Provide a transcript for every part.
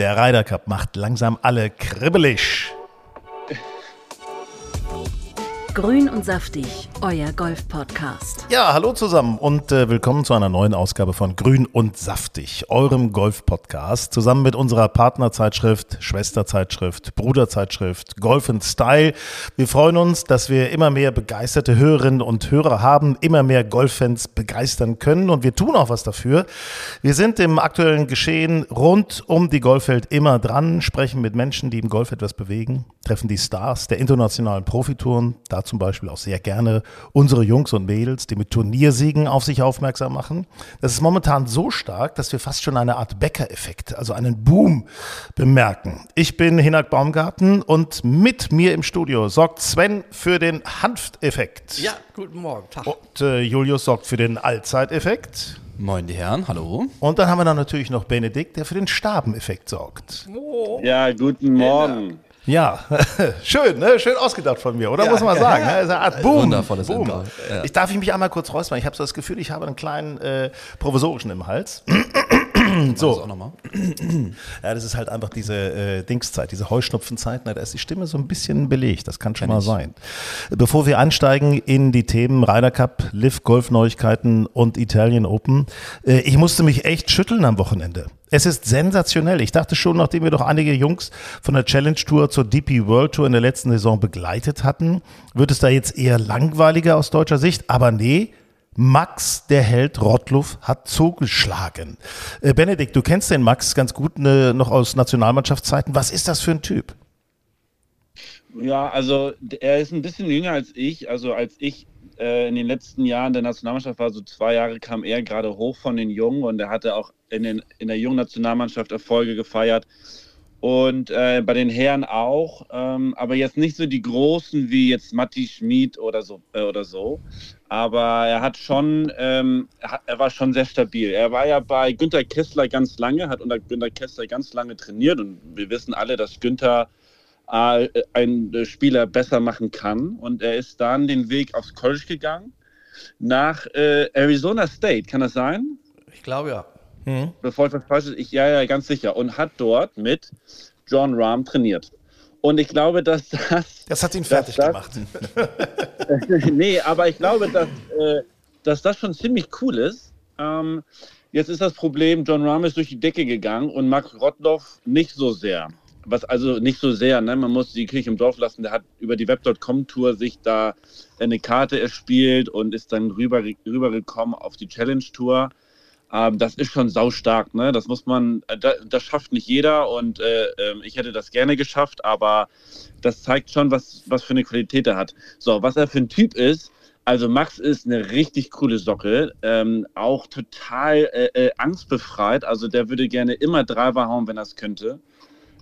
Der Ryder Cup macht langsam alle kribbelig. Grün und saftig, euer Golf-Podcast. Ja, hallo zusammen und äh, willkommen zu einer neuen Ausgabe von Grün und saftig, eurem Golf-Podcast, zusammen mit unserer Partnerzeitschrift, Schwesterzeitschrift, Bruderzeitschrift, Golf Style. Wir freuen uns, dass wir immer mehr begeisterte Hörerinnen und Hörer haben, immer mehr Golffans begeistern können und wir tun auch was dafür. Wir sind im aktuellen Geschehen rund um die Golfwelt immer dran, sprechen mit Menschen, die im Golf etwas bewegen, treffen die Stars der internationalen Profitouren, da zum Beispiel auch sehr gerne unsere Jungs und Mädels, die mit Turniersiegen auf sich aufmerksam machen. Das ist momentan so stark, dass wir fast schon eine Art Bäcker-Effekt, also einen Boom bemerken. Ich bin Hinak Baumgarten und mit mir im Studio sorgt Sven für den Hanfteffekt. Ja, guten Morgen. Tag. Und äh, Julius sorgt für den Allzeiteffekt. Moin die Herren, hallo. Und dann haben wir dann natürlich noch Benedikt, der für den Stabeneffekt sorgt. Oh. Ja, guten Morgen. Ja, schön, ne? schön ausgedacht von mir, oder ja, muss man sagen. Ja, ne? Art Boom. Wundervolles Boom. Ja. Ich darf ich mich einmal kurz räuspern. Ich habe so das Gefühl, ich habe einen kleinen äh, provisorischen im Hals. So. Das auch nochmal. ja, das ist halt einfach diese äh, Dingszeit, diese Heuschnupfenzeit. Ne? Da ist die Stimme so ein bisschen belegt. Das kann schon Kenn mal ich. sein. Bevor wir einsteigen in die Themen Ryder Cup, Liv Golf Neuigkeiten und Italian Open, äh, ich musste mich echt schütteln am Wochenende. Es ist sensationell. Ich dachte schon, nachdem wir doch einige Jungs von der Challenge Tour zur DP World Tour in der letzten Saison begleitet hatten, wird es da jetzt eher langweiliger aus deutscher Sicht. Aber nee, Max, der Held Rottluff, hat zugeschlagen. Äh, Benedikt, du kennst den Max ganz gut ne, noch aus Nationalmannschaftszeiten. Was ist das für ein Typ? Ja, also er ist ein bisschen jünger als ich. Also als ich äh, in den letzten Jahren der Nationalmannschaft war, so zwei Jahre kam er gerade hoch von den Jungen und er hatte auch in, den, in der jungen Nationalmannschaft Erfolge gefeiert. Und äh, bei den Herren auch, ähm, aber jetzt nicht so die großen wie jetzt Matti Schmid oder so, äh, oder so. Aber er hat schon, ähm, er war schon sehr stabil. Er war ja bei Günter Kessler ganz lange, hat unter Günter Kessler ganz lange trainiert und wir wissen alle, dass Günter äh, einen Spieler besser machen kann. Und er ist dann den Weg aufs College gegangen nach äh, Arizona State. Kann das sein? Ich glaube ja. Mhm. Bevor ich was Falsches, ich, ja, ja, ganz sicher. Und hat dort mit John Rahm trainiert. Und ich glaube, dass das. Das hat ihn fertig das, gemacht. nee, aber ich glaube, dass, äh, dass das schon ziemlich cool ist. Ähm, jetzt ist das Problem, John Rahm ist durch die Decke gegangen und Max Rottloff nicht so sehr. Was also nicht so sehr, ne? man muss die Kirche im Dorf lassen. Der hat über die Web.com-Tour sich da eine Karte erspielt und ist dann rüber, rübergekommen auf die Challenge-Tour. Ähm, das ist schon saustark, ne? Das muss man, äh, das, das schafft nicht jeder und äh, äh, ich hätte das gerne geschafft, aber das zeigt schon, was, was für eine Qualität er hat. So, was er für ein Typ ist, also Max ist eine richtig coole Socke, ähm, auch total äh, äh angstbefreit. Also der würde gerne immer Driver hauen, wenn er es könnte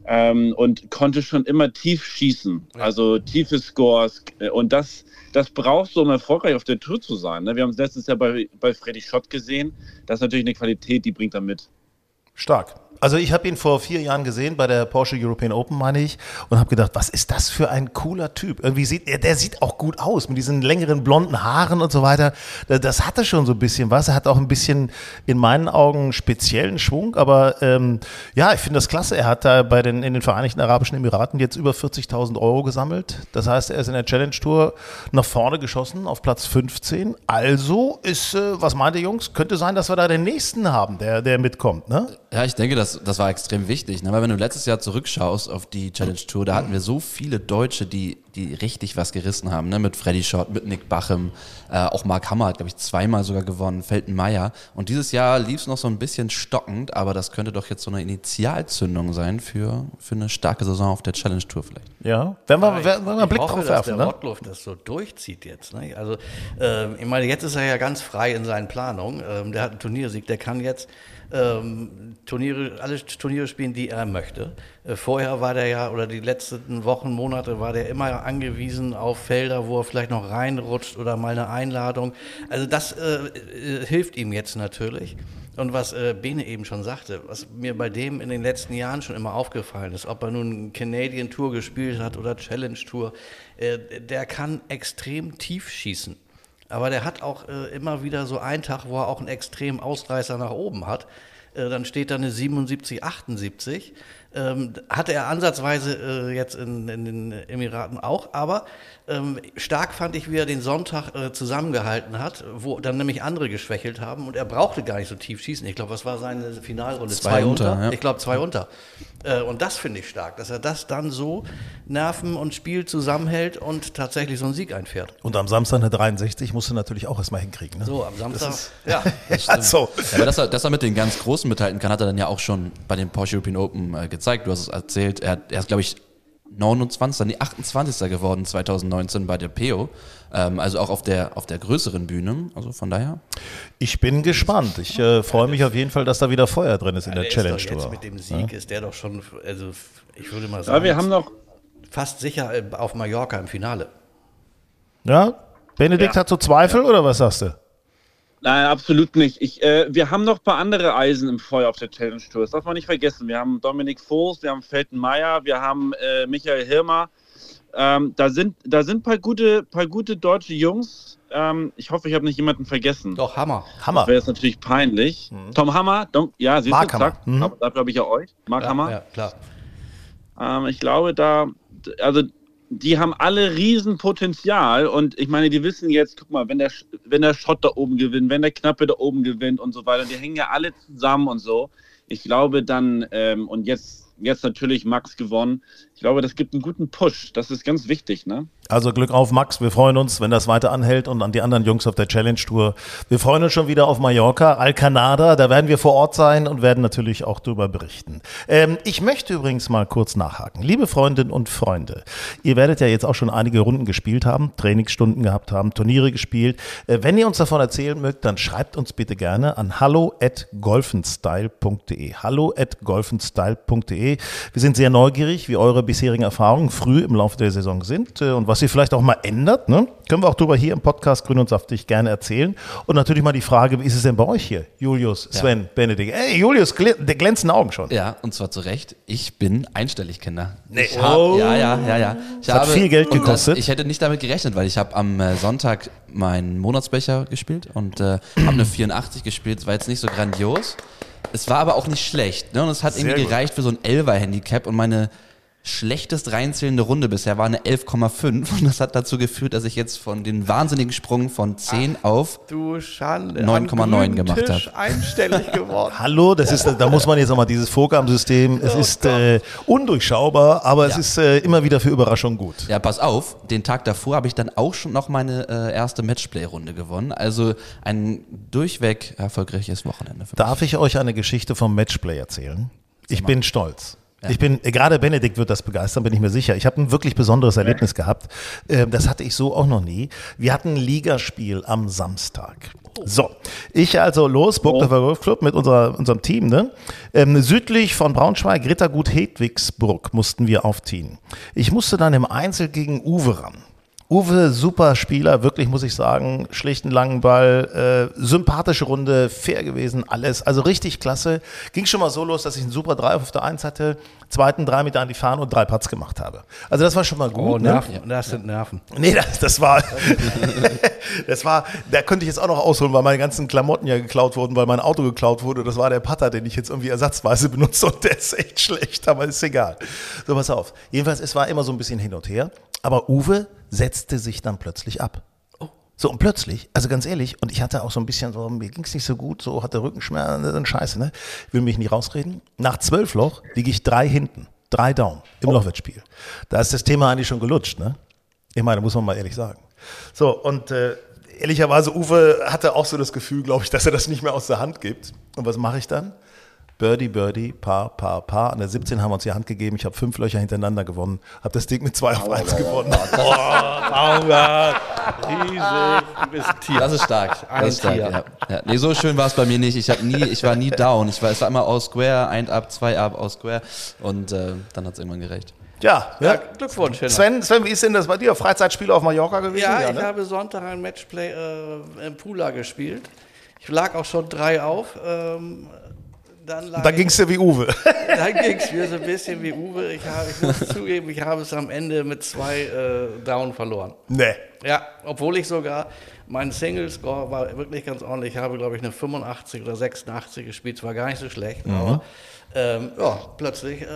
ähm, und konnte schon immer tief schießen, also tiefe Scores. Äh, und das, das brauchst du, um erfolgreich auf der Tour zu sein. Ne? Wir haben es letztes Jahr bei, bei Freddy Schott gesehen. Das ist natürlich eine Qualität, die bringt er mit. Stark. Also ich habe ihn vor vier Jahren gesehen bei der Porsche European Open, meine ich, und habe gedacht, was ist das für ein cooler Typ? Irgendwie sieht er, der sieht auch gut aus mit diesen längeren blonden Haaren und so weiter. Das hatte schon so ein bisschen was. Er hat auch ein bisschen in meinen Augen speziellen Schwung, aber ähm, ja, ich finde das klasse. Er hat da bei den in den Vereinigten Arabischen Emiraten jetzt über 40.000 Euro gesammelt. Das heißt, er ist in der Challenge Tour nach vorne geschossen auf Platz 15. Also ist, äh, was meint ihr Jungs? Könnte sein, dass wir da den nächsten haben, der der mitkommt, ne? Ja, ich denke, das, das war extrem wichtig. Ne? Weil wenn du letztes Jahr zurückschaust auf die Challenge Tour, da hatten wir so viele Deutsche, die, die richtig was gerissen haben. Ne? Mit Freddy Schott, mit Nick Bachem, äh, auch Mark Hammer hat, glaube ich, zweimal sogar gewonnen, Felten Meyer. Und dieses Jahr lief es noch so ein bisschen stockend, aber das könnte doch jetzt so eine Initialzündung sein für, für eine starke Saison auf der Challenge Tour vielleicht. Ja, wenn wir, wenn wir einen Blick hoffe, drauf werfen. Dass der ne? Rottluff das so durchzieht jetzt. Ne? Also, äh, ich meine, jetzt ist er ja ganz frei in seinen Planungen. Ähm, der hat einen Turniersieg, der kann jetzt ähm, Turniere, alle Turniere spielen, die er möchte. Äh, vorher war der ja, oder die letzten Wochen, Monate, war der immer angewiesen auf Felder, wo er vielleicht noch reinrutscht oder mal eine Einladung. Also das äh, äh, hilft ihm jetzt natürlich. Und was äh, Bene eben schon sagte, was mir bei dem in den letzten Jahren schon immer aufgefallen ist, ob er nun Canadian Tour gespielt hat oder Challenge Tour, äh, der kann extrem tief schießen. Aber der hat auch äh, immer wieder so einen Tag, wo er auch einen extremen Ausreißer nach oben hat. äh, dann steht da eine 77, 78. Ähm, hatte er ansatzweise äh, jetzt in, in, den Emiraten auch, aber ähm, stark fand ich, wie er den Sonntag äh, zusammengehalten hat, wo dann nämlich andere geschwächelt haben und er brauchte gar nicht so tief schießen. Ich glaube, was war seine Finalrunde? Zwei unter, ja. Ich glaube, zwei unter. Äh, und das finde ich stark, dass er das dann so Nerven und Spiel zusammenhält und tatsächlich so einen Sieg einfährt. Und am Samstag eine 63 musst du natürlich auch erstmal hinkriegen. Ne? So, am Samstag, ja. also, Ja, aber dass er, dass er mit den ganz Großen mithalten kann, hat er dann ja auch schon bei den Porsche European Open äh, gezeigt. Du hast es erzählt. Er, hat- er ist, glaube ich, 29, nee, 28. geworden 2019 bei der PO. Ähm, also auch auf der, auf der größeren Bühne. Also von daher. ich bin gespannt. Ich äh, freue mich auf jeden Fall, dass da wieder Feuer drin ist in der Der Challenge doch jetzt Tour. mit dem Sieg ist der doch schon, also ich würde mal Ja, sagen, wir haben noch, fast sicher äh, auf Mallorca im Finale. Ja? Benedikt Ja. hat so Zweifel oder was sagst du? Nein, absolut nicht. Ich, äh, wir haben noch ein paar andere Eisen im Feuer auf der Challenge Tour. Das darf man nicht vergessen. Wir haben Dominik Voß, wir haben Felten Meyer, wir haben äh, Michael Hirmer. Ähm, da sind da sind paar gute, paar gute deutsche Jungs. Ähm, ich hoffe, ich habe nicht jemanden vergessen. Doch, Hammer. Hammer. Wäre jetzt natürlich peinlich. Tom Hammer, Dom, ja, siehst Mark du, Hammer. Mhm. Aber dafür habe ich ja euch. Mark Ja, Hammer. ja, klar. Ähm, ich glaube, da, also die haben alle Riesenpotenzial und ich meine, die wissen jetzt, guck mal, wenn der, wenn der Schott da oben gewinnt, wenn der Knappe da oben gewinnt und so weiter, die hängen ja alle zusammen und so. Ich glaube dann, ähm, und jetzt, jetzt natürlich Max gewonnen, ich glaube, das gibt einen guten Push. Das ist ganz wichtig, ne? Also Glück auf, Max. Wir freuen uns, wenn das weiter anhält und an die anderen Jungs auf der Challenge Tour. Wir freuen uns schon wieder auf Mallorca, Alcanada. Da werden wir vor Ort sein und werden natürlich auch darüber berichten. Ähm, ich möchte übrigens mal kurz nachhaken. Liebe Freundinnen und Freunde, ihr werdet ja jetzt auch schon einige Runden gespielt haben, Trainingsstunden gehabt haben, Turniere gespielt. Äh, wenn ihr uns davon erzählen mögt, dann schreibt uns bitte gerne an hallo at golfenstyle.de. Hallo at golfenstyle.de. Wir sind sehr neugierig, wie eure bisherigen Erfahrungen früh im Laufe der Saison sind äh, und was ihr vielleicht auch mal ändert. Ne? Können wir auch drüber hier im Podcast Grün und Saftig gerne erzählen. Und natürlich mal die Frage, wie ist es denn bei euch hier? Julius, Sven, Benedikt. Ey, Julius, gl der glänzenden Augen schon. Ja, und zwar zu Recht. Ich bin einstellig, Kinder. Nee. Ich hab, Ja, ja, ja, ja. Ich hat viel Geld gekostet. Das, ich hätte nicht damit gerechnet, weil ich habe am äh, Sonntag meinen Monatsbecher gespielt und äh, habe eine 84 gespielt. Es war jetzt nicht so grandios. Es war aber auch nicht schlecht. Ne? Und es hat Sehr irgendwie gut. gereicht für so ein 11er-Handicap und meine schlechtest reinzählende Runde bisher war eine 11,5 und das hat dazu geführt, dass ich jetzt von den wahnsinnigen Sprung von 10 auf Du Schande. 9,9 gemacht hab. einstellig geworden. Hallo, das ist, da muss man jetzt nochmal dieses Vorgabensystem. Es ist äh, undurchschaubar, aber es Ja. ist äh, immer wieder für Überraschung gut. Ja, pass auf, den Tag davor habe ich dann auch schon noch meine äh, erste Matchplay-Runde gewonnen. Also ein durchweg erfolgreiches Wochenende für mich. Darf ich euch eine Geschichte vom Matchplay erzählen? Ich bin stolz. Ich bin, äh, gerade Benedikt wird das begeistern, bin ich mir sicher. Ich habe ein wirklich besonderes Erlebnis gehabt. Ähm, Das hatte ich so auch noch nie. Wir hatten ein Ligaspiel am Samstag. So, ich also los, Burgdorfer Golfclub mit unserer, unserem Team. Ne? Ähm, südlich von Braunschweig, Rittergut Hedwigsburg mussten wir aufziehen. Ich musste dann im Einzel gegen Uwe ran. Uwe, super Spieler, wirklich muss ich sagen. Schlichten langen Ball, äh, sympathische Runde, fair gewesen, alles. Also richtig klasse. Ging schon mal so los, dass ich einen super Drive auf der Eins hatte, zweiten drei Meter an die Fahne und drei Putts gemacht habe. Also das war schon mal gut. Oh, ne? Nerven. Das sind Nerven. Nee, das, das war, das war, da könnte ich jetzt auch noch ausholen, weil meine ganzen Klamotten ja geklaut wurden, weil mein Auto geklaut wurde. Das war der Putter, den ich jetzt irgendwie ersatzweise benutze und der ist echt schlecht, aber ist egal. So, pass auf. Jedenfalls, es war immer so ein bisschen hin und her, aber Uwe setzte sich dann plötzlich ab. So, und plötzlich, also ganz ehrlich, und ich hatte auch so ein bisschen so, mir ging es nicht so gut, so hatte Rückenschmerzen, Scheiße, ne? Will mich nicht rausreden. Nach zwölf Loch liege ich drei hinten, drei down im Lochwettspiel. Da ist das Thema eigentlich schon gelutscht, ne? Ich meine, muss man mal ehrlich sagen. So, und äh, ehrlicherweise, Uwe hatte auch so das Gefühl, glaube ich, dass er das nicht mehr aus der Hand gibt. Und was mache ich dann? Birdie, Birdie, Paar, Paar, Paar. An der 17 haben wir uns die Hand gegeben. Ich habe fünf Löcher hintereinander gewonnen. Habe das Ding mit zwei auf eins gewonnen. Riesig. Du bist ein Tier. Das ist stark. Ein Das ist stark Tier. ja. Ja. Nee, so schön war es bei mir nicht. Ich, hab nie, ich war nie down. Ich war, es war immer aus Square, ein up, zwei up, aus Square. Und äh, dann hat es irgendwann gerecht. Ja, Ja, ja. Glückwunsch, Henna. Sven, Sven, wie ist denn das bei dir? Freizeitspiele auf Mallorca gewesen? Ja, ich ne? habe Sonntag ein Matchplay äh, im Pula gespielt. Ich lag auch schon drei auf. Ähm, dann, dann ging es dir wie Uwe. Dann ging es mir so ein bisschen wie Uwe. Ich, habe, ich muss zugeben, ich habe es am Ende mit zwei äh, Down verloren. nee. Ja, obwohl ich sogar, mein Single-Score war wirklich ganz ordentlich. Ich habe, glaube ich, eine 85 oder 86 gespielt. Es war gar nicht so schlecht, Mhm. aber ähm, ja, plötzlich äh,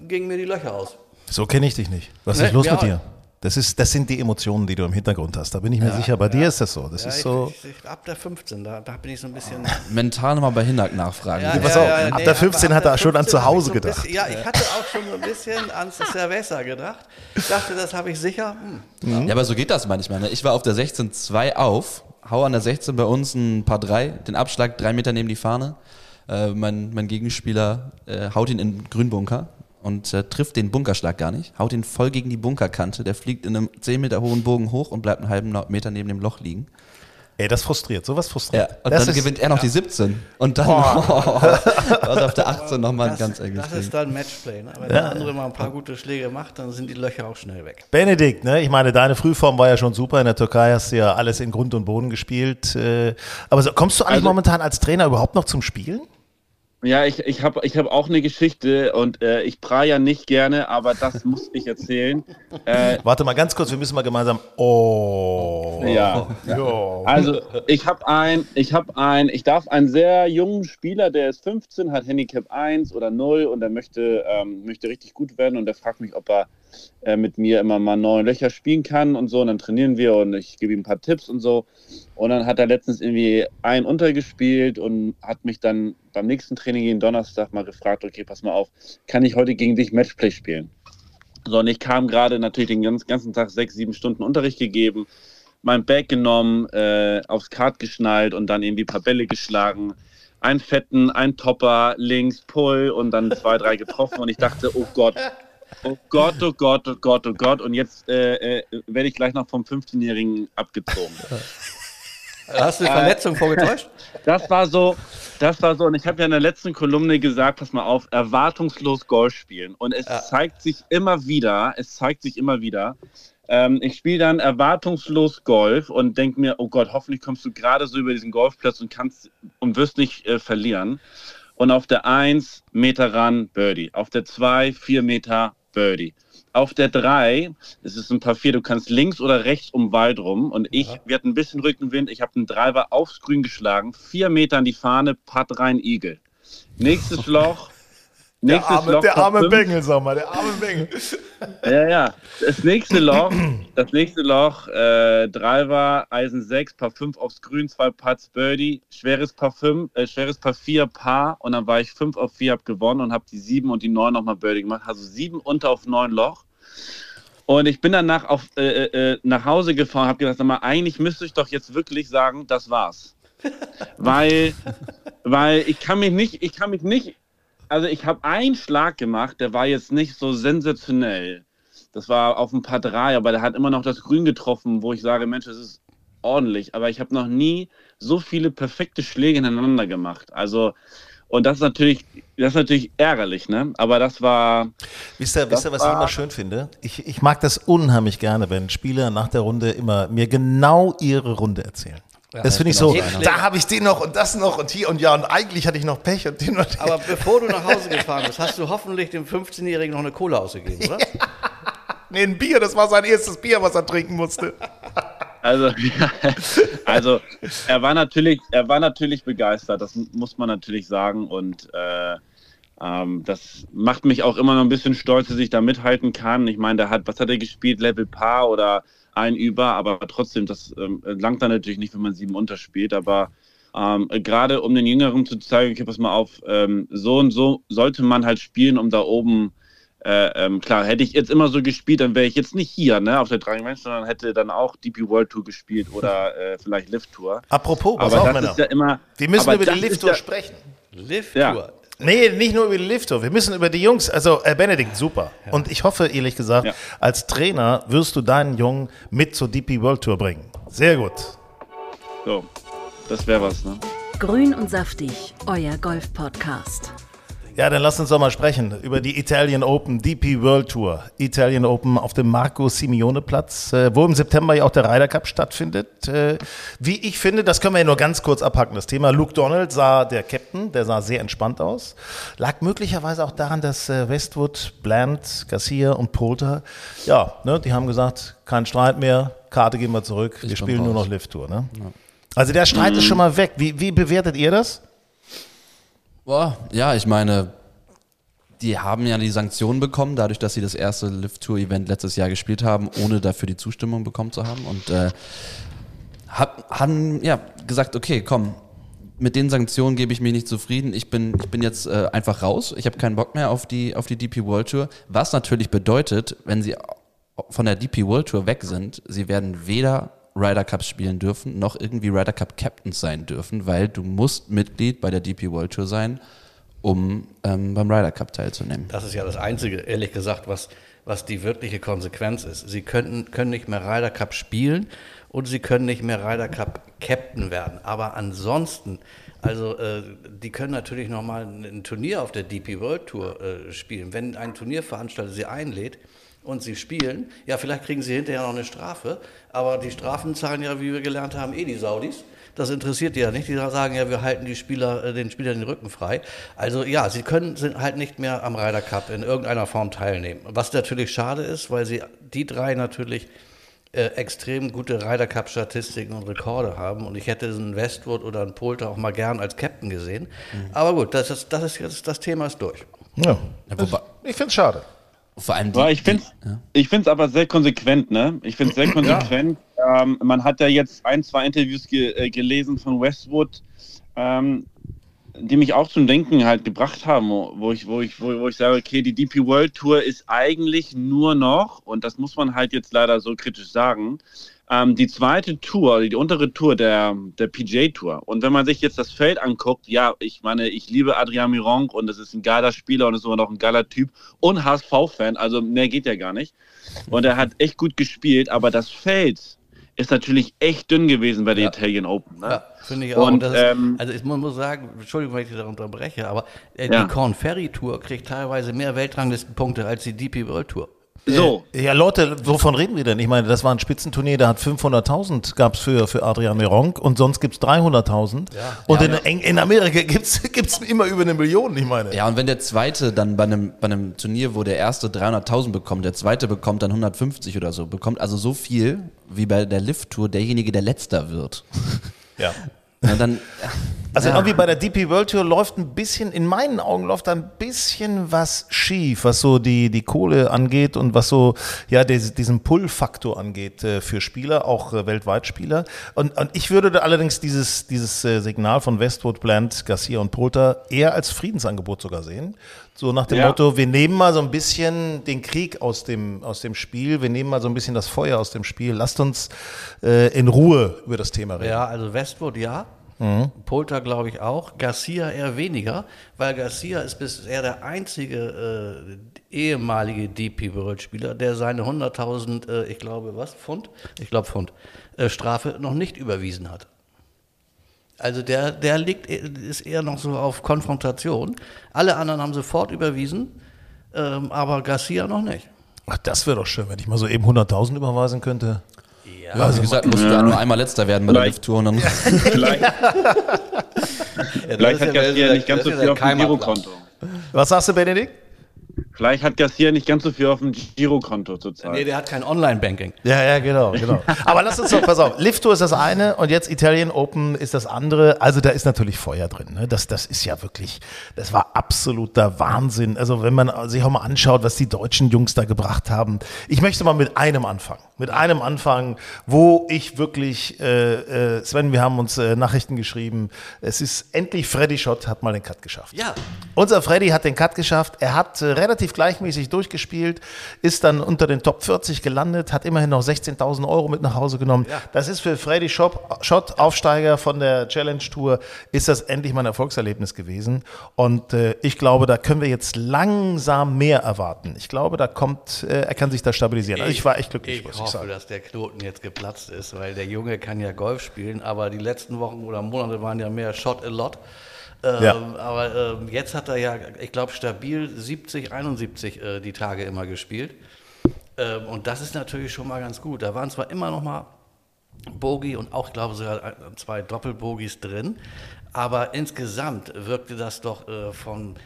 gingen mir die Löcher aus. So kenne ich dich nicht. Was Nee, ist los mit dir? Das, ist, das sind die Emotionen, die du im Hintergrund hast. Da bin ich mir sicher. Bei dir ist das so. Das Ja, ist so. ich, ich, ab der 15, da, da bin ich so ein bisschen. Mental nochmal bei Hinak nachfragen. Ja, pass ja, auf, ja, ab nee, der aber 15 ab hat er schon an 15 zu Hause so gedacht. Bisschen, ja, ich hatte auch schon so ein bisschen ans Cerveza gedacht. Ich dachte, das habe ich sicher. Hm. Ja, aber so geht das manchmal. Ne? Ich war auf der 16-2 auf, hau an der 16 bei uns ein paar drei, den Abschlag drei Meter neben die Fahne. Äh, mein, mein Gegenspieler äh, haut ihn in den Grünbunker und äh, trifft den Bunkerschlag gar nicht, haut ihn voll gegen die Bunkerkante. Der fliegt in einem 10 Meter hohen Bogen hoch und bleibt einen halben Meter neben dem Loch liegen. Ey, das frustriert. Sowas Ja, frustriert. und das dann ist, gewinnt er noch die 17. Und dann also auf der 18 nochmal ein Das, ganz enges das Ding. ist dann Matchplay. Ne? Wenn der andere mal ein paar gute Schläge macht, dann sind die Löcher auch schnell weg. Benedikt, ne? ich meine, deine Frühform war ja schon super. In der Türkei hast du ja alles in Grund und Boden gespielt. Äh, aber so, kommst du eigentlich Also- momentan als Trainer überhaupt noch zum Spielen? Ja, ich, ich habe ich hab auch eine Geschichte und äh, ich prahe ja nicht gerne, aber das muss ich erzählen. Äh, Warte mal ganz kurz, wir müssen mal gemeinsam. Oh. ja. Jo. Also ich habe ein, ich habe ein, ich darf einen sehr jungen Spieler, der ist 15, hat Handicap 1 oder 0 und der möchte, ähm, möchte richtig gut werden und der fragt mich, ob er äh, mit mir immer mal neun Löcher spielen kann und so und dann trainieren wir und ich gebe ihm ein paar Tipps und so und dann hat er letztens irgendwie ein untergespielt und hat mich dann beim nächsten Training jeden Donnerstag mal gefragt, okay, pass mal auf, kann ich heute gegen dich Matchplay spielen? So, und ich kam gerade natürlich den ganz- ganzen Tag sechs, sieben Stunden Unterricht gegeben, mein Bag genommen, äh, aufs Kart geschnallt und dann irgendwie ein paar Bälle geschlagen. Ein Fetten, ein Topper, links, Pull und dann zwei, drei getroffen und ich dachte, oh Gott, oh Gott, oh Gott, oh Gott, oh Gott und jetzt äh, äh, werde ich gleich noch vom 15-Jährigen abgezogen. Hast du die Verletzung vorgetäuscht? Das war so, das war so, und ich habe ja in der letzten Kolumne gesagt, pass mal auf, erwartungslos Golf spielen. Und es zeigt sich immer wieder, es zeigt sich immer wieder. Ähm, ich spiele dann erwartungslos Golf und denke mir, oh Gott, hoffentlich kommst du gerade so über diesen Golfplatz und kannst und wirst nicht äh, verlieren. Und auf der 1 Meter ran Birdie, auf der 2 4 Meter Birdie. Auf der 3, es ist ein paar vier, du kannst links oder rechts um Wald rum. Und ich, wir hatten ein bisschen Rückenwind, ich habe einen Driver aufs Grün geschlagen, vier Meter an die Fahne, Putt rein, Igel. Nächstes Loch. Der arme, der arme. Bengel, sag mal, der arme Bengel. Ja, ja. Das nächste Loch, das nächste Loch, äh, Driver, Eisen 6, Paar 5 aufs Grün, zwei Putts Birdie, schweres Paar 5, äh, schweres Paar 4, Paar und dann war ich 5 auf 4, hab gewonnen und hab die 7 und die 9 nochmal Birdie gemacht. Also 7 unter auf 9 Loch. Und ich bin danach auf, äh, äh, nach Hause gefahren hab gedacht, sag mal, eigentlich müsste ich doch jetzt wirklich sagen, das war's. weil, weil ich kann mich nicht, ich kann mich nicht, also ich habe einen Schlag gemacht, der war jetzt nicht so sensationell. Das war auf ein paar drei, aber der hat immer noch das Grün getroffen, wo ich sage, Mensch, das ist ordentlich. Aber ich habe noch nie so viele perfekte Schläge ineinander gemacht. Also, und das ist natürlich, das ist natürlich ärgerlich, ne? Aber das war, Wisst ihr, wisst ihr was ich immer schön finde? Ich, ich mag das unheimlich gerne, wenn Spieler nach der Runde immer mir genau ihre Runde erzählen. Das finde ich so, Jeden Schläger. da habe ich den noch und das noch und hier und ja und eigentlich hatte ich noch Pech und den und den. Aber bevor du nach Hause gefahren bist, hast du hoffentlich dem 15-Jährigen noch eine Cola ausgegeben, oder? Nee, ein Bier, das war sein erstes Bier, was er trinken musste. also, ja, also er war natürlich, er war natürlich begeistert, das muss man natürlich sagen. Und äh, ähm, das macht mich auch immer noch ein bisschen stolz, dass ich da mithalten kann. Ich meine, der hat, was hat er gespielt? Level Paar oder ein über, aber trotzdem, das ähm, langt dann natürlich nicht, wenn man sieben unterspielt. Aber ähm, gerade um den Jüngeren zu zeigen, okay, pass mal auf, ähm, so und so sollte man halt spielen, um da oben äh, ähm, klar, hätte ich jetzt immer so gespielt, dann wäre ich jetzt nicht hier, ne, auf der Drang Range, sondern hätte dann auch DP World Tour gespielt oder äh, vielleicht Lift Tour. Apropos, pass Aber das Männer. ist ja immer. wir müssen über die das ist Lift-Tour ja, sprechen. Lift-Tour. Ja. Nee, nicht nur über die Lift-Tour. Wir müssen über die Jungs, also äh, Benedikt, super. Und ich hoffe, ehrlich gesagt, Ja. als Trainer wirst du deinen Jungen mit zur DP World Tour bringen. Sehr gut. So, das wäre was, ne? Grün und saftig, euer Golf-Podcast. Ja, dann lass uns doch mal sprechen über die Italian Open, DP World Tour. Italian Open auf dem Marco Simeone Platz, äh, wo im September ja auch der Ryder Cup stattfindet. Äh, wie ich finde, das können wir ja nur ganz kurz abhaken, das Thema. Luke Donald sah, der Captain, der sah sehr entspannt aus. Lag möglicherweise auch daran, dass äh, Westwood, Bland, Garcia und Poulter, ja, ne, die haben gesagt, kein Streit mehr, Karte gehen wir zurück, Ich wir spielen nur raus. noch Lift Tour. Ne? Also der Streit ist schon mal weg. Wie, wie bewertet ihr das? Boah, ja, ich meine, die haben ja die Sanktionen bekommen, dadurch, dass sie das erste Lift Tour Event letztes Jahr gespielt haben, ohne dafür die Zustimmung bekommen zu haben. Und äh, hab, haben ja gesagt, okay, komm, mit den Sanktionen gebe ich mich nicht zufrieden. Ich bin, ich bin jetzt äh, einfach raus. Ich habe keinen Bock mehr auf die, auf die DP World Tour. Was natürlich bedeutet, wenn sie von der DP World Tour weg sind, sie werden weder Ryder Cup spielen dürfen, noch irgendwie Ryder Cup Captains sein dürfen, weil du musst Mitglied bei der DP World Tour sein, um ähm, beim Ryder Cup teilzunehmen. Das ist ja das Einzige, ehrlich gesagt, was, was die wirkliche Konsequenz ist. Sie können, können nicht mehr Ryder Cup spielen und sie können nicht mehr Ryder Cup Captain werden. Aber ansonsten, also äh, die können natürlich nochmal ein Turnier auf der DP World Tour äh, spielen. Wenn ein Turnierveranstalter sie einlädt und sie spielen, ja, vielleicht kriegen sie hinterher noch eine Strafe, aber die Strafen zahlen ja, wie wir gelernt haben, eh die Saudis. Das interessiert die ja nicht. Die sagen ja, wir halten die Spieler, äh, den Spielern den Rücken frei. Also ja, sie können sind halt nicht mehr am Ryder Cup in irgendeiner Form teilnehmen. Was natürlich schade ist, weil sie die drei natürlich äh, extrem gute Ryder Cup Statistiken und Rekorde haben. Und ich hätte einen Westwood oder einen Polter auch mal gern als Captain gesehen. Aber gut, das ist, das ist jetzt das Thema ist durch. Ja. Ja, wobei- Ich finde es schade. Vor allem die, Aber ich finde es find's aber sehr konsequent, ne? Ich finde es sehr konsequent. Ähm, man hat ja jetzt ein, zwei Interviews ge äh, gelesen von Westwood, ähm, die mich auch zum Denken halt gebracht haben, wo ich, wo ich, wo, wo ich sage, okay, die DP World Tour ist eigentlich nur noch, und das muss man halt jetzt leider so kritisch sagen, ähm, die zweite Tour, die untere Tour der, der PJ Tour. Und wenn man sich jetzt das Feld anguckt, ja, ich meine, ich liebe Adrian Mironk und es ist ein geiler Spieler und ist immer noch ein geiler Typ und HSV-Fan, also mehr geht ja gar nicht. Und er hat echt gut gespielt, aber das Feld ist natürlich echt dünn gewesen bei der Ja. Italien Open. Ne? Ja, finde ich auch. Und, ist, ähm, also ich muss muss sagen, Entschuldigung, wenn ich dich da unterbreche, aber äh, Ja. die Corn Ferry Tour kriegt teilweise mehr Weltranglistenpunkte als die DP World Tour. So, Ja, Leute, wovon reden wir denn? Ich meine, das war ein Spitzenturnier, da hat 500.000 gab es für, für Adrian Meronk und sonst gibt es 300.000. Und in, in, in Amerika gibt es immer über eine Million, ich meine. Ja, und wenn der zweite dann bei einem, bei einem Turnier, wo der erste 300.000 bekommt, der zweite bekommt dann 150 oder so, bekommt also so viel wie bei der Lift-Tour derjenige, der letzter wird. Ja. Na, dann, Also ja. irgendwie bei der DP World Tour läuft ein bisschen, in meinen Augen läuft da ein bisschen was schief, was so die, die Kohle angeht und was so, ja, des, diesen Pull-Faktor angeht äh, für Spieler, auch äh, weltweit Spieler. Und, und ich würde allerdings dieses, dieses äh, Signal von Westwood, Bland, Garcia und Polter eher als Friedensangebot sogar sehen. So nach dem Ja. Motto, wir nehmen mal so ein bisschen den Krieg aus dem, aus dem Spiel, wir nehmen mal so ein bisschen das Feuer aus dem Spiel. Lasst uns äh, in Ruhe über das Thema reden. Ja, also Westwood ja. Mhm. Polter glaube ich auch. Garcia eher weniger, weil Garcia ist bisher der einzige äh, ehemalige DP World Spieler, der seine 100.000, äh, ich glaube was, Pfund? Ich glaube Pfund, äh, Strafe noch nicht überwiesen hat. Also der, der liegt, ist eher noch so auf Konfrontation. Alle anderen haben sofort überwiesen, ähm, aber Garcia noch nicht. Ach, das wäre doch schön, wenn ich mal so eben 100.000 überweisen könnte. Ja, wie gesagt, musst du ja nur einmal letzter werden bei der Lift-Tour und dann. vielleicht, vielleicht hat Garcia nicht ganz so viel auf dem Girokonto. Was sagst du, Benedikt? Vielleicht hat Garcia nicht ganz so viel auf dem Girokonto zurzeit. Nee, der hat kein Online-Banking. Ja, ja, genau, genau. Aber lass uns doch, pass auf, Lift Tour ist das eine und jetzt Italian Open ist das andere. Also da ist natürlich Feuer drin. Ne? Das, das ist ja wirklich, das war absoluter Wahnsinn. Also wenn man sich auch mal anschaut, was die deutschen Jungs da gebracht haben. Ich möchte mal mit einem anfangen. Mit einem anfangen, wo ich wirklich, äh, äh, Sven, wir haben uns äh, Nachrichten geschrieben. Es ist endlich Freddy Schott hat mal den Cut geschafft. Ja. Unser Freddy hat den Cut geschafft. Er hat äh, relativ gleichmäßig durchgespielt, ist dann unter den Top 40 gelandet, hat immerhin noch 16.000 Euro mit nach Hause genommen. Das ist für Freddy Schott, Schott, Aufsteiger von der Challenge Tour, ist das endlich mal ein Erfolgserlebnis gewesen. Und äh, ich glaube, da können wir jetzt langsam mehr erwarten. Ich glaube, da kommt, äh, er kann sich da stabilisieren. Also ich war echt glücklich, Ich muss ich hoffe, sagen. dass der Knoten jetzt geplatzt ist, weil der Junge kann ja Golf spielen, aber die letzten Wochen oder Monate waren ja mehr Shot a lot. Ähm, Ja. Aber ähm, jetzt hat er ja, ich glaube, stabil 70, 71 äh, die Tage immer gespielt. Ähm, und das ist natürlich schon mal ganz gut. Da waren zwar immer noch mal Bogie und auch, glaube ich, sogar ein- zwei Doppelbogies drin. Aber insgesamt wirkte das doch äh, von,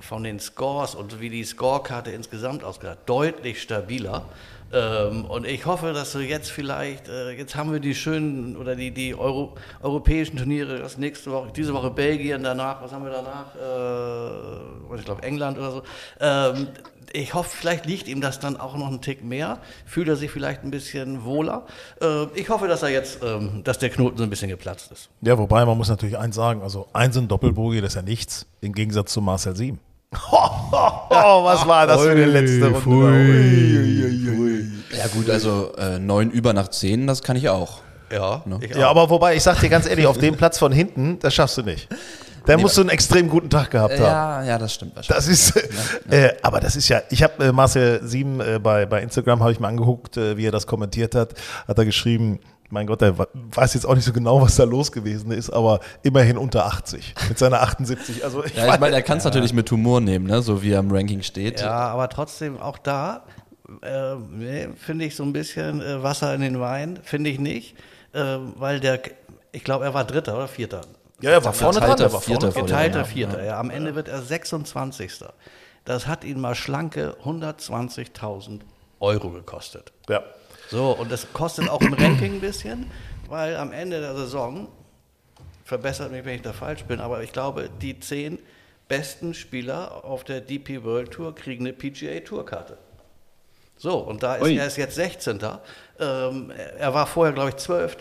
von den Scores und wie die Scorekarte insgesamt ausgeht, deutlich stabiler. Ähm, und ich hoffe, dass wir jetzt vielleicht, äh, jetzt haben wir die schönen oder die, die Euro, europäischen Turniere, das nächste Woche, diese Woche Belgien, danach, was haben wir danach? Äh, ich glaube England oder so. Ähm, ich hoffe, vielleicht liegt ihm das dann auch noch einen Tick mehr. Fühlt er sich vielleicht ein bisschen wohler. Äh, ich hoffe, dass er jetzt, ähm, dass der Knoten so ein bisschen geplatzt ist. Ja, wobei man muss natürlich eins sagen, also eins in Doppelbogie, das ist ja nichts, im Gegensatz zu Marcel Sieben. Oh, was war das für eine letzte Runde? Ja gut, also äh, neun über nach zehn, das kann ich auch. Ja, ich Ja, aber wobei, ich sag dir ganz ehrlich, auf dem Platz von hinten, das schaffst du nicht. Da musst du einen extrem guten Tag gehabt haben. Ja, ja, das stimmt wahrscheinlich. Das ist, äh, aber das ist ja, ich habe äh, Marcel Sieben äh, bei, bei Instagram, habe ich mir angeguckt, äh, wie er das kommentiert hat, hat er geschrieben, mein Gott, er wa- weiß jetzt auch nicht so genau, was da los gewesen ist, aber immerhin unter 80 mit seiner 78. Also ich, Ja, ich meine, er kann es natürlich mit Humor nehmen, ne? so wie er im Ranking steht. Ja, aber trotzdem auch da äh, nee, finde ich so ein bisschen äh, Wasser in den Wein, finde ich nicht, äh, weil der, ich glaube, er war Dritter oder Vierter. ja, er war vorne dran, Geteilter er war vorne Vierter dran. vor Geteilter Ja, Vierter, ja. Am Ende wird er 26. Das hat ihn mal schlanke 120.000 Euro gekostet. Ja. So, und das kostet auch im Ranking ein bisschen, weil am Ende der Saison, verbessert mich, wenn ich da falsch bin, aber ich glaube, die zehn besten Spieler auf der DP World Tour kriegen eine PGA Tourkarte. So, und da ist Ui. er ist jetzt 16. Ähm, er war vorher, glaube ich, 12.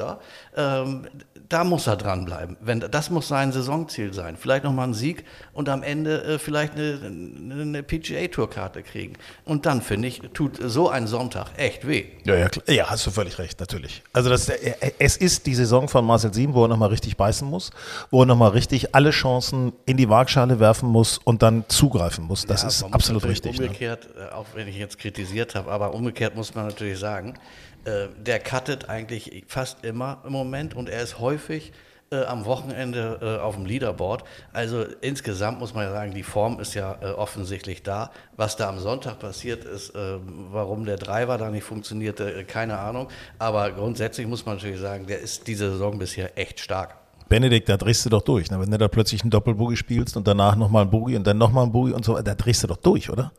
Ähm, da muss er dranbleiben. Wenn, das muss sein Saisonziel sein. Vielleicht nochmal ein Sieg und am Ende äh, vielleicht eine, eine, PGA-Tourkarte kriegen. Und dann, finde ich, tut so ein Sonntag echt weh. Ja, ja, klar. ja, hast du völlig recht, natürlich. Also das, äh, es ist die Saison von Marcel Sieben, wo er nochmal richtig beißen muss, wo er nochmal richtig alle Chancen in die Waagschale werfen muss und dann zugreifen muss. Das Ja, ist absolut richtig. Ne? Umgekehrt, äh, auch wenn ich jetzt kritisiert habe, aber umgekehrt muss man natürlich sagen, äh, der cuttet eigentlich fast immer im Moment und er ist häufig äh, am Wochenende äh, auf dem Leaderboard. Also insgesamt muss man ja sagen, die Form ist ja äh, offensichtlich da. Was da am Sonntag passiert ist, äh, warum der Driver da nicht funktionierte, keine Ahnung. Aber grundsätzlich muss man natürlich sagen, der ist diese Saison bisher echt stark. Benedikt, da drehst du doch durch. Ne? Wenn du da plötzlich einen Doppelboogie spielst und danach nochmal einen Boogie und dann nochmal einen Boogie und so, da drehst du doch durch, oder?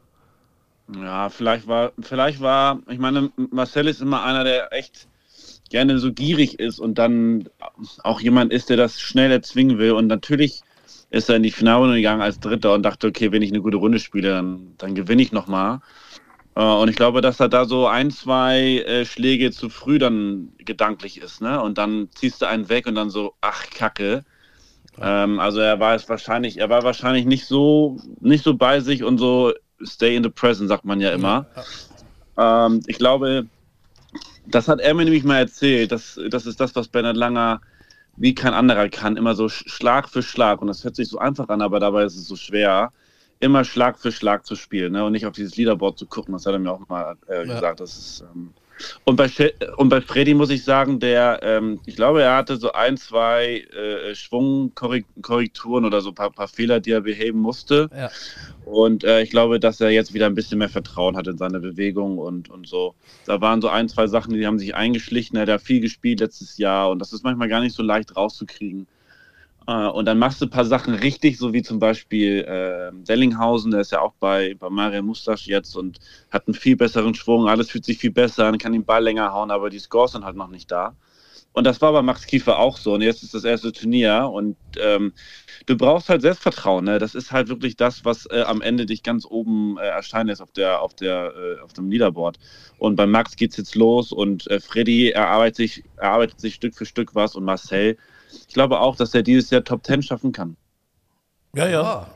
Ja, vielleicht war, vielleicht war, ich meine, Marcel ist immer einer, der echt gerne so gierig ist und dann auch jemand ist, der das schnell erzwingen will. Und natürlich ist er in die Finale gegangen als Dritter und dachte, okay, wenn ich eine gute Runde spiele, dann, dann gewinne ich nochmal. Äh, Und ich glaube, dass er da so ein, zwei äh, Schläge zu früh dann gedanklich ist, ne? Und dann ziehst du einen weg und dann so, ach Kacke. Ähm, also er war es wahrscheinlich, er war wahrscheinlich nicht so, nicht so bei sich und so stay in the present, sagt man ja immer. Ähm, ich glaube, das hat er mir nämlich mal erzählt. Das, das ist das, was Bernhard Langer wie kein anderer kann. Immer so Sch- Schlag für Schlag. Und das hört sich so einfach an, aber dabei ist es so schwer, immer Schlag für Schlag zu spielen ne? und nicht auf dieses Leaderboard zu gucken. Das hat er mir auch mal äh, Ja. gesagt. Das ist, ähm, und, bei und bei Freddy muss ich sagen, der, ähm, ich glaube, er hatte so ein, zwei äh, Schwungkorrekturen oder so ein paar, paar Fehler, die er beheben musste. Ja. Und äh, ich glaube, dass er jetzt wieder ein bisschen mehr Vertrauen hat in seine Bewegung und, und so. Da waren so ein, zwei Sachen, die haben sich eingeschlichen. Er hat ja viel gespielt letztes Jahr und das ist manchmal gar nicht so leicht rauszukriegen. Äh, und dann machst du ein paar Sachen richtig, so wie zum Beispiel äh, Dellinghausen, der ist ja auch bei, bei Mario Mustasch jetzt und hat einen viel besseren Schwung. Alles fühlt sich viel besser an, kann den Ball länger hauen, aber die Scores sind halt noch nicht da. Und das war bei Max Kiefer auch so. Und jetzt ist das erste Turnier und ähm, du brauchst halt Selbstvertrauen. Ne? Das ist halt wirklich das, was äh, am Ende dich ganz oben äh, erscheinen lässt auf der, auf der, äh, auf dem Leaderboard. Und bei Max geht's jetzt los und äh, Freddy erarbeitet sich, erarbeitet sich Stück für Stück was und Marcel. Ich glaube auch, dass er dieses Jahr Top 10 schaffen kann. Ja, ja. Ah,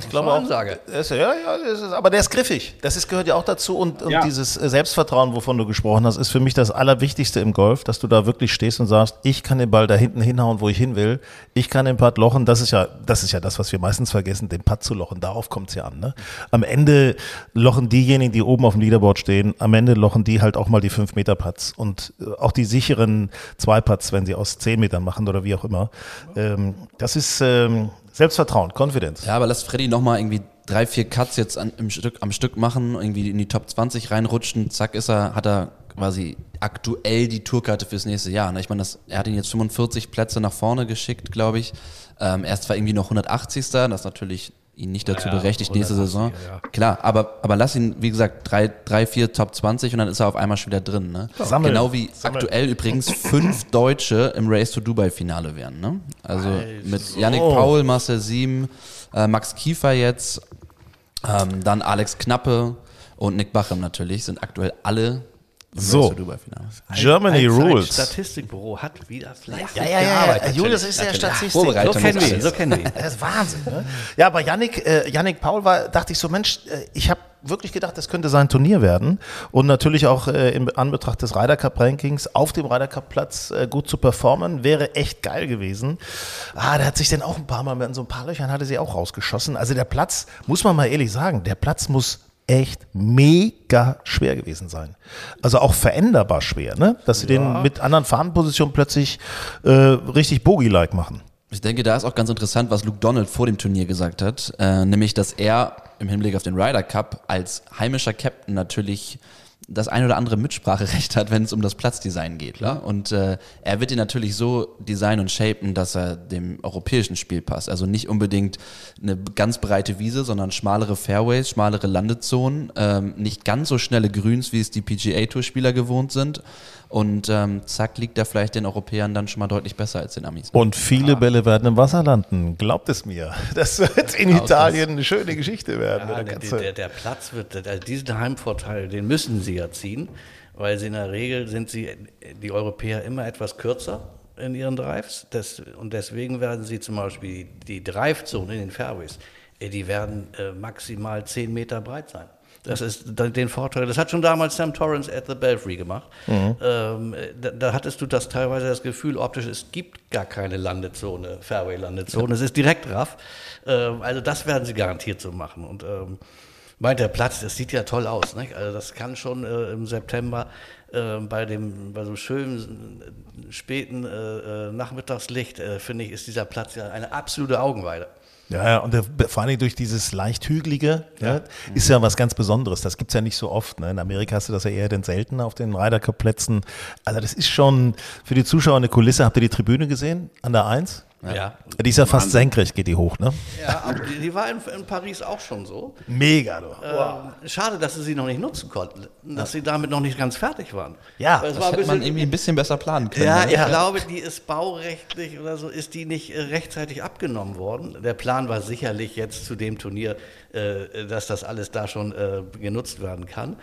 Ich glaube auch. Ansage. Ist, ja, ja, ist, aber der ist griffig. Das ist, gehört ja auch dazu. Und, und Ja. dieses äh, Selbstvertrauen, wovon du gesprochen hast, ist für mich das Allerwichtigste im Golf, dass du da wirklich stehst und sagst, ich kann den Ball da hinten hinhauen, wo ich hin will. Ich kann den Putt lochen. Das ist ja, das ist ja das, was wir meistens vergessen, den Putt zu lochen. Darauf kommt es ja an. Ne? Am Ende lochen diejenigen, die oben auf dem Leaderboard stehen, am Ende lochen die halt auch mal die 5 Meter Putts und äh, auch die sicheren zwei Putts, wenn sie aus 10 Metern machen oder wie auch immer. Ähm, das ist, ähm, Selbstvertrauen, Confidence. Ja, aber lass Freddy nochmal irgendwie drei, vier Cuts jetzt an, im Stück, am Stück machen, irgendwie in die Top 20 reinrutschen, zack ist er, hat er quasi aktuell die Tourkarte fürs nächste Jahr. Ne? Ich meine, er hat ihn jetzt 45 Plätze nach vorne geschickt, glaube ich. Ähm, er ist zwar irgendwie noch 180. Das natürlich ihn nicht dazu Ja, berechtigt nächste 180, Saison. ja. Klar, aber, aber lass ihn, wie gesagt, drei, drei, vier Top 20 und dann ist er auf einmal schon wieder drin. Ne? Sammeln. Genau wie Sammeln. aktuell übrigens fünf Deutsche im Race to Dubai Finale wären. Ne? Also mit Yannick Paul, Marcel Sieben, äh, Max Kiefer jetzt, ähm, dann Alex Knappe und Nick Bachem natürlich sind aktuell alle So. Germany Ein Rules. Statistikbüro hat wieder fleißig Ja, ja, ja, gearbeitet. Julius ist der Statistik. So kennen wir so kennen wir. Das ist Wahnsinn. Ne? Ja, aber Yannick, äh, Yannick Paul war, dachte ich so, Mensch, äh, ich habe wirklich gedacht, das könnte sein Turnier werden. Und natürlich auch äh, in Anbetracht des Ryder Cup Rankings auf dem Ryder Cup Platz äh, gut zu performen, wäre echt geil gewesen. Ah, der hat sich dann auch ein paar Mal mit so ein paar Löchern hatte sie auch rausgeschossen. Also der Platz, muss man mal ehrlich sagen, der Platz muss echt mega schwer gewesen sein. Also auch veränderbar schwer, ne? Dass sie den mit anderen Fahnenpositionen plötzlich äh, richtig Bogie-like machen. Ich denke, da ist auch ganz interessant, was Luke Donald vor dem Turnier gesagt hat, äh, nämlich, dass er im Hinblick auf den Ryder Cup als heimischer Captain natürlich das ein oder andere Mitspracherecht hat, wenn es um das Platzdesign geht. Ne? Und äh, er wird ihn natürlich so designen und shapen, dass er dem europäischen Spiel passt. Also nicht unbedingt eine ganz breite Wiese, sondern schmalere Fairways, schmalere Landezonen, ähm, nicht ganz so schnelle Grüns, wie es die PGA-Tour-Spieler gewohnt sind. Und ähm, zack, liegt er vielleicht den Europäern dann schon mal deutlich besser als den Amis. Und viele Bälle werden im Wasser landen. Glaubt es mir. Das wird in Italien eine schöne Geschichte werden. Ja, Da der, der, der Platz wird, also diesen Heimvorteil, den müssen sie ja ziehen, weil sie in der Regel sind sie, die Europäer, immer etwas kürzer in ihren Drives. Das, und deswegen werden sie zum Beispiel die Drive-Zone in den Fairways, äh, die werden äh, maximal 10 Meter breit sein. Das ist den Vorteil. Das hat schon damals Sam Torrance at the Belfry gemacht. Ähm, da, da hattest du das teilweise das Gefühl, optisch, es gibt gar keine Landezone, Fairway-Landezone. Es ist direkt raff. Ähm, also das werden sie garantiert so machen. Und ähm, meint der Platz, das sieht ja toll aus. Nicht? Also das kann schon äh, im September äh, bei dem bei so schönen äh, späten äh, äh, Nachmittagslicht, äh, finde ich, ist dieser Platz ja eine absolute Augenweide. Ja, ja, und vor allem durch dieses leicht hügelige, ne, ist ja was ganz Besonderes. Das gibt's ja nicht so oft. Ne? In Amerika hast du das ja eher denn selten auf den Ryder Cup Plätzen. Also das ist schon für die Zuschauer eine Kulisse. Habt ihr die Tribüne gesehen an der Eins? Ja. Die ist ja fast senkrecht, geht die hoch, ne? Ja, aber die, die war in, in Paris auch schon so. Mega, du. Ähm, schade, dass sie sie noch nicht nutzen konnten, dass sie damit noch nicht ganz fertig waren. Ja, es Das war hätte man bisschen- irgendwie ein bisschen besser planen können. Ja, ne? ich glaube, die ist baurechtlich oder so, ist die nicht äh, rechtzeitig abgenommen worden. Der Plan war sicherlich jetzt zu dem Turnier, äh, dass das alles da schon äh, genutzt werden kann.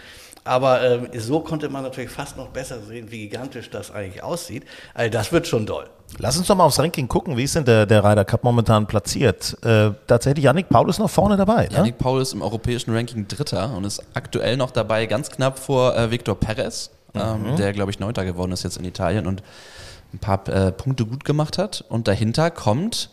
Aber ähm, so konnte man natürlich fast noch besser sehen, wie gigantisch das eigentlich aussieht. Also das wird schon doll. Lass uns doch mal aufs Ranking gucken. Wie ist denn der, der Ryder Cup momentan platziert? Äh, tatsächlich, Yannick Paul ist noch vorne dabei, ne? Yannick Paul ist im europäischen Ranking Dritter und ist aktuell noch dabei, ganz knapp vor äh, Victor Perez, ähm, der, glaube ich, Neunter geworden ist jetzt in Italien und ein paar äh, Punkte gut gemacht hat. Und dahinter kommt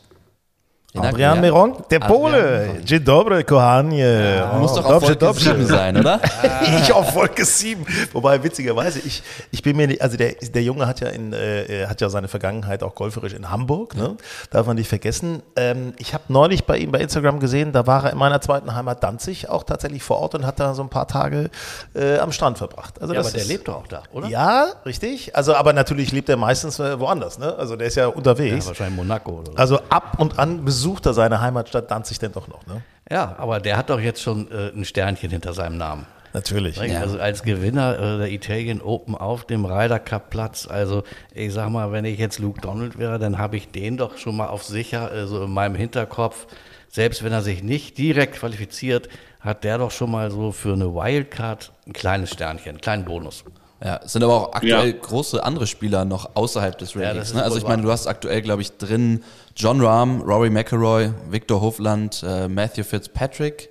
Adrian Meron, der Pole. Dzień dobry, kochanie. Oh, Muss doch auf dobrze. 7 sein, oder? ich auf Wolke 7. Wobei, witzigerweise, ich, ich bin mir nicht, also der, der Junge hat ja in, äh, hat ja seine Vergangenheit auch golferisch in Hamburg, ne? Darf man nicht vergessen. Ähm, ich habe neulich bei ihm bei Instagram gesehen, da war er in meiner zweiten Heimat Danzig auch tatsächlich vor Ort und hat da so ein paar Tage äh, am Strand verbracht. Also Ja, aber der ist- lebt doch auch da, oder? Ja, richtig. Also, aber natürlich lebt er meistens äh, woanders, ne? Also der ist ja unterwegs. Ja, wahrscheinlich Monaco oder so. also ab und an besucht er seine Heimatstadt Danzig denn doch noch, ne? Ja, aber der hat doch jetzt schon äh, ein Sternchen hinter seinem Namen. Natürlich. Also als Gewinner äh, der Italian Open auf dem Ryder Cup Platz, also ich sag mal, wenn ich jetzt Luke Donald wäre, dann habe ich den doch schon mal auf sicher, äh, so in meinem Hinterkopf, selbst wenn er sich nicht direkt qualifiziert, hat der doch schon mal so für eine Wildcard ein kleines Sternchen, einen kleinen Bonus. Ja, es sind aber auch aktuell Ja. große andere Spieler noch außerhalb des Rankings. ist ne? Also ich meine, du hast aktuell, glaube ich, drin John Rahm, Rory McIlroy, Victor Hofland, äh, Matthew Fitzpatrick,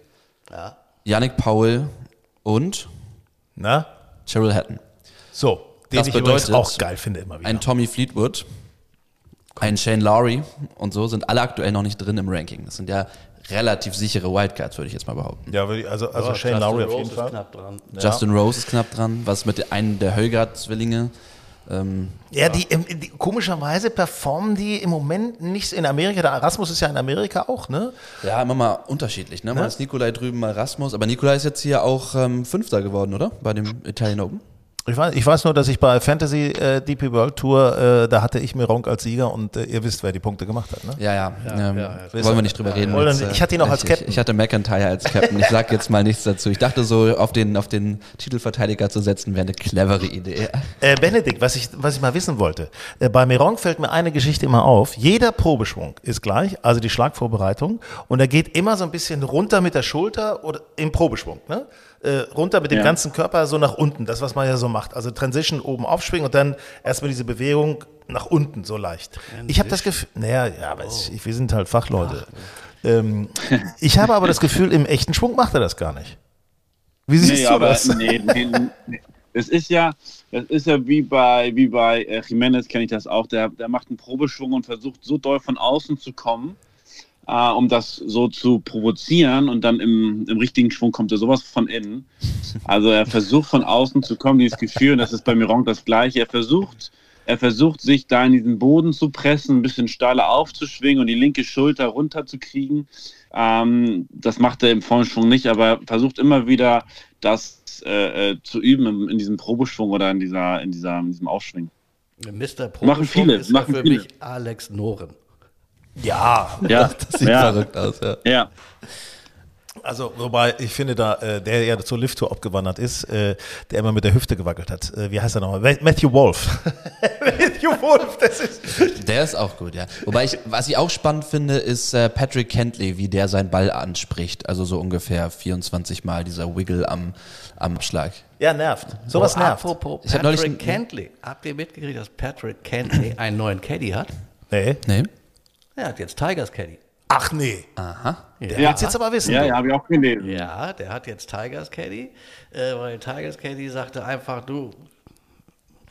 Ja. Yannick Powell und Na? Cheryl Hatton. So, den Das ich bedeutet, auch geil finde immer wieder. Ein Tommy Fleetwood, ein Shane Lowry und so sind alle aktuell noch nicht drin im Ranking. Das sind ja relativ sichere Wildcards, würde ich jetzt mal behaupten. ja, würde ich- also, also Ja, Shane Justin Lowry auf Rose jeden ist Fall. knapp dran. Justin Rose ist knapp dran. Was mit einem der Höllgard-Zwillinge? Ähm, Ja, die, ähm, die komischerweise performen die im Moment nicht in Amerika. Der Erasmus ist ja in Amerika auch, ne? ja, immer mal unterschiedlich. Ne? Mal ist Nikolai drüben, mal Rasmus. Aber Nikolai ist jetzt hier auch ähm, Fünfter geworden, oder? Bei dem Italian Open. Ich weiß, ich weiß nur, dass ich bei Fantasy äh, DP World Tour, äh, da hatte ich Mironk als Sieger und äh, ihr wisst, wer die Punkte gemacht hat, ne? Ja, ja. ähm, ja, wollen wir nicht drüber reden. Jetzt, nicht. Ich hatte ihn auch als Captain. Ich, ich hatte McIntyre als Captain. Ich sag jetzt mal nichts dazu. Ich dachte so, auf den, auf den Titelverteidiger zu setzen, wäre eine clevere Idee. Äh, Benedikt, was ich, was ich mal wissen wollte. Äh, bei Mironk fällt mir eine Geschichte immer auf. Jeder Probeschwung ist gleich, also die Schlagvorbereitung. Und er geht immer so ein bisschen runter mit der Schulter oder im Probeschwung, ne? Äh, runter mit dem Ja. ganzen Körper so nach unten. Das, was man ja so macht. Also Transition oben aufschwingen und dann erstmal diese Bewegung nach unten so leicht. Ich habe das Gefühl, naja, ja, aber ich, ich, wir sind halt Fachleute. Ähm, ich habe aber das Gefühl, im echten Schwung macht er das gar nicht. Wie siehst Nee, du aber das? nee, nee, nee. Das ist ja, das ist ja wie bei, wie bei äh, Jimenez kenne ich das auch. Der, der macht einen Probeschwung und versucht so doll von außen zu kommen, äh, um das so zu provozieren und dann im, im richtigen Schwung kommt er sowas von innen. Also er versucht von außen zu kommen, dieses Gefühl, und das ist bei Mironk das gleiche. Er versucht, er versucht sich da in diesen Boden zu pressen, ein bisschen steiler aufzuschwingen und die linke Schulter runterzukriegen. Ähm, das macht er im vollen Schwung nicht, aber er versucht immer wieder, das äh, äh, zu üben in, in diesem Probeschwung oder in, dieser, in, dieser, in diesem Aufschwingen. Mr. Probeschwung Machen viele, ist machen für viele. mich Alex Noren. Ja, Ja, Das sieht ja, verrückt aus, ja. ja. Also, wobei ich finde, da äh, der ja zur Lift-Tour abgewandert ist, äh, der immer mit der Hüfte gewackelt hat. Äh, wie heißt er nochmal? Ma- Matthew Wolf. Matthew Wolf, das ist. Der ist auch gut, ja. Wobei ich, was ich auch spannend finde, ist äh, Patrick Kentley, wie der seinen Ball anspricht. Also so ungefähr 24 Mal dieser Wiggle am, am Schlag. Ja, nervt. Sowas oh, nervt. Apropos Ich hab neulich Patrick Cantley. Habt ihr mitgekriegt, dass Patrick Cantley einen neuen Caddy hat? Nee. Nee? Er hat jetzt Tigers Caddy. Ach nee. Aha. Der Ja. jetzt aber wissen. Ja, du. ja, habe ich auch gelesen. Ja, der hat jetzt Tigers Caddy, äh, weil Tigers Caddy sagte einfach, du,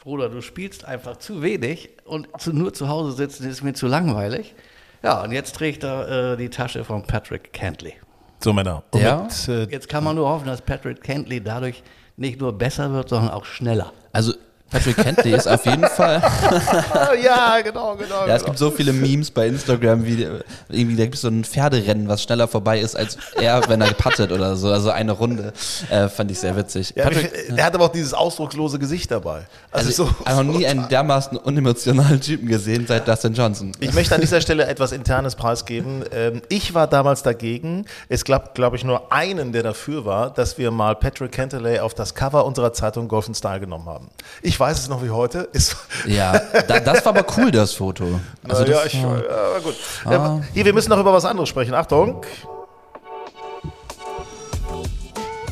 Bruder, du spielst einfach zu wenig und zu, nur zu Hause sitzen ist mir zu langweilig. Ja, und jetzt trägt er äh, die Tasche von Patrick Cantley. So, Männer. Und Ja. mit, äh, Jetzt kann man nur hoffen, dass Patrick Cantley dadurch nicht nur besser wird, sondern auch schneller. Also Patrick Kentley ist auf jeden Fall. ja, genau, genau. Ja, es gibt so viele Memes bei Instagram, wie irgendwie da gibt es so ein Pferderennen, was schneller vorbei ist als er, wenn er puttet oder so. Also eine Runde. Äh, fand ich sehr witzig. Ja, Patrick, ich- der hat aber auch dieses ausdruckslose Gesicht dabei. Also, also so, ich habe noch nie einen dermaßen unemotionalen Typen gesehen seit Dustin Johnson. Ich möchte an dieser Stelle etwas Internes preisgeben. Ähm, ich war damals dagegen. Es gab, glaube ich, nur einen, der dafür war, dass wir mal Patrick Cantley auf das Cover unserer Zeitung Golf Style genommen haben. Ich weiß es noch wie heute. Ist, Ja, da, das war aber cool, das Foto. Also ja, das, ich, ja, gut. Ja, hier, wir müssen noch über was anderes sprechen. Achtung.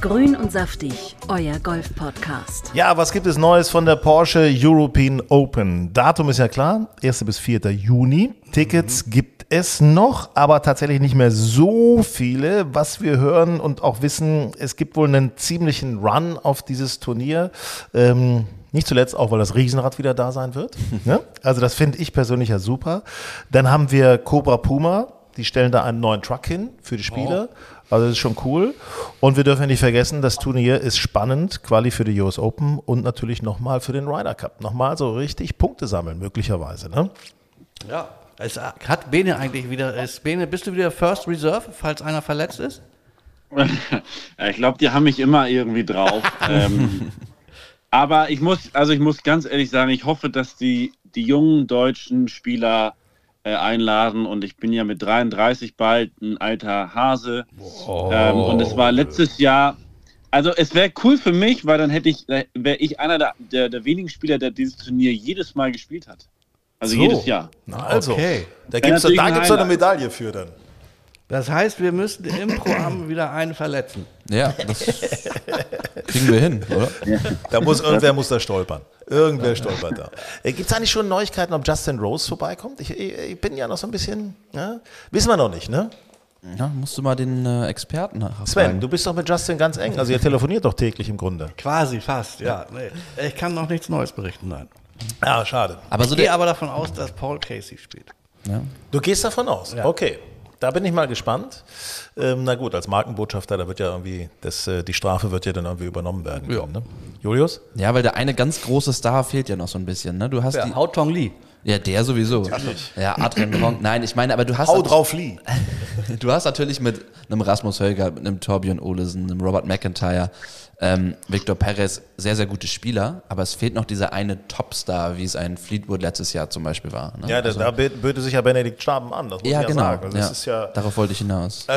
Grün und saftig, euer Golf-Podcast. Ja, was gibt es Neues von der Porsche European Open? Datum ist ja klar, 1. bis 4. Juni. Tickets gibt es noch, aber tatsächlich nicht mehr so viele. Was wir hören und auch wissen, es gibt wohl einen ziemlichen Run auf dieses Turnier. Ähm, nicht zuletzt auch, weil das Riesenrad wieder da sein wird. ne? Also das finde ich persönlich ja super. Dann haben wir Cobra Puma, die stellen da einen neuen Truck hin für die Spieler. Also das ist schon cool. Und wir dürfen nicht vergessen, das Turnier ist spannend, Quali für die US Open und natürlich nochmal für den Ryder Cup. Nochmal so richtig Punkte sammeln, möglicherweise. Ne? Ja. Es hat Bene eigentlich wieder, ist Bene, bist du wieder First Reserve, falls einer verletzt ist? Ja, ich glaube, die haben mich immer irgendwie drauf. ähm, aber ich muss, also ich muss ganz ehrlich sagen, ich hoffe, dass die, die jungen deutschen Spieler äh, einladen und ich bin ja mit 33 bald ein alter Hase. Ähm, und es war letztes Jahr, also es wäre cool für mich, weil dann hätte ich, wäre ich einer der, der, der wenigen Spieler, der dieses Turnier jedes Mal gespielt hat. Also So. jedes Jahr. Na, also, Okay. da gibt es da gibt's doch eine. Medaille für dann. Das heißt, wir müssen im Pro-Am wieder einen verletzen. Ja, das kriegen wir hin, oder? Da muss irgendwer muss da stolpern. Irgendwer stolpert da. Äh, Gibt es eigentlich schon Neuigkeiten, ob Justin Rose vorbeikommt? Ich, ich, ich bin ja noch so ein bisschen, ja? wissen wir noch nicht, ne? Ja, musst du mal den äh, Experten nachfragen. Sven, du bist doch mit Justin ganz eng. Also ihr telefoniert doch täglich im Grunde. Quasi fast, ja. Nee. Ich kann noch nichts Neues berichten, nein. Ja, Ah, schade. Aber so Ich gehe aber davon aus, dass Paul Casey spielt. ja. Du gehst davon aus? Ja. Okay. Da bin ich mal gespannt. Ähm, na gut, als Markenbotschafter, da wird ja irgendwie, das, äh, die Strafe wird ja dann irgendwie übernommen werden. Ja. Können, ne? Julius? Ja, weil der eine ganz große Star fehlt ja noch so ein bisschen. Ne? Du hast Ja, die, Hao Tong Lee. ja, der sowieso. Ja, Adrian Ronk. Nein, ich meine, aber du hast, Hau drauf, Lee. du hast natürlich mit einem Rasmus Höger, mit einem Torbjörn Olesen, einem Robert McIntyre, ähm, Victor Perez sehr, sehr gute Spieler, aber es fehlt noch dieser eine Topstar, wie es ein Fleetwood letztes Jahr zum Beispiel war. Ne? Ja, da, da bö- böte sich ja Benedikt Staben an, das muss ja, ich ja genau. sagen. Also, ja. ist ja, Darauf wollte ich hinaus.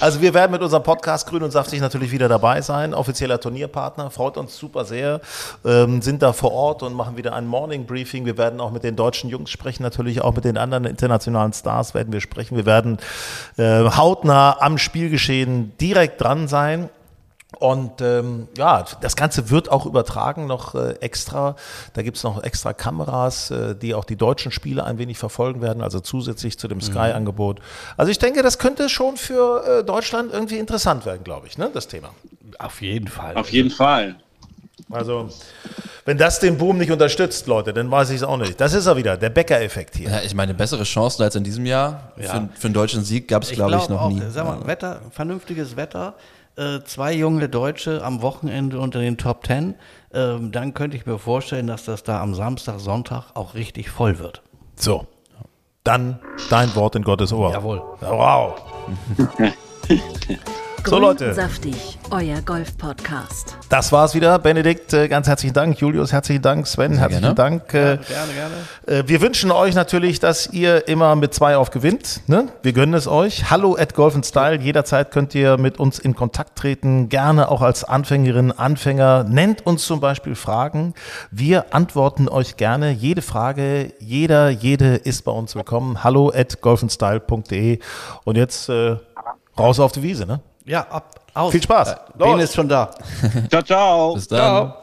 Also wir werden mit unserem Podcast Grün und Saftig natürlich wieder dabei sein. Offizieller Turnierpartner, freut uns super sehr. Ähm, sind da vor Ort und machen wieder ein Morning Briefing. Wir werden auch mit den deutschen Jungs sprechen, natürlich auch mit den anderen internationalen Stars werden wir sprechen. Wir werden äh, hautnah am Spielgeschehen direkt dran sein. Und ähm, ja, das Ganze wird auch übertragen noch äh, extra. Da gibt's noch extra Kameras, äh, die auch die deutschen Spiele ein wenig verfolgen werden, also zusätzlich zu dem Sky-Angebot. Also ich denke, das könnte schon für äh, Deutschland irgendwie interessant werden, glaube ich, ne, das Thema. Auf jeden Fall. Auf jeden Fall. Also, wenn das den Boom nicht unterstützt, Leute, dann weiß ich es auch nicht. Das ist er wieder, der Becker-Effekt hier. Ja, ich meine, bessere Chancen als in diesem Jahr für, für einen deutschen Sieg gab es, Ich glaube ich, noch auch, nie. sag mal, Wetter, vernünftiges Wetter, äh, zwei junge Deutsche am Wochenende unter den Top Ten, ähm, dann könnte ich mir vorstellen, dass das da am Samstag, Sonntag auch richtig voll wird. So, dann dein Wort in Gottes Ohr. Jawohl. Wow. So, Leute. und saftig, euer Golf-Podcast. Das war's wieder. Benedikt, äh, ganz herzlichen Dank. Julius, herzlichen Dank. Sven, herzlichen gerne. Dank. Äh, Gerne, gerne. Äh, Wir wünschen euch natürlich, dass ihr immer mit zwei auf gewinnt. Ne? Wir gönnen es euch. Hallo at Golf Style. Jederzeit könnt ihr mit uns in Kontakt treten. Gerne auch als Anfängerin, Anfänger. Nennt uns zum Beispiel Fragen. Wir antworten euch gerne. Jede Frage, jeder, jede ist bei uns willkommen. Hallo at golfandstyle.de. Und jetzt äh, raus auf die Wiese. Ne? Ja, ab, aus. Viel Spaß. Bene Los. ist schon da. Ciao, ciao. Bis dann. Ciao.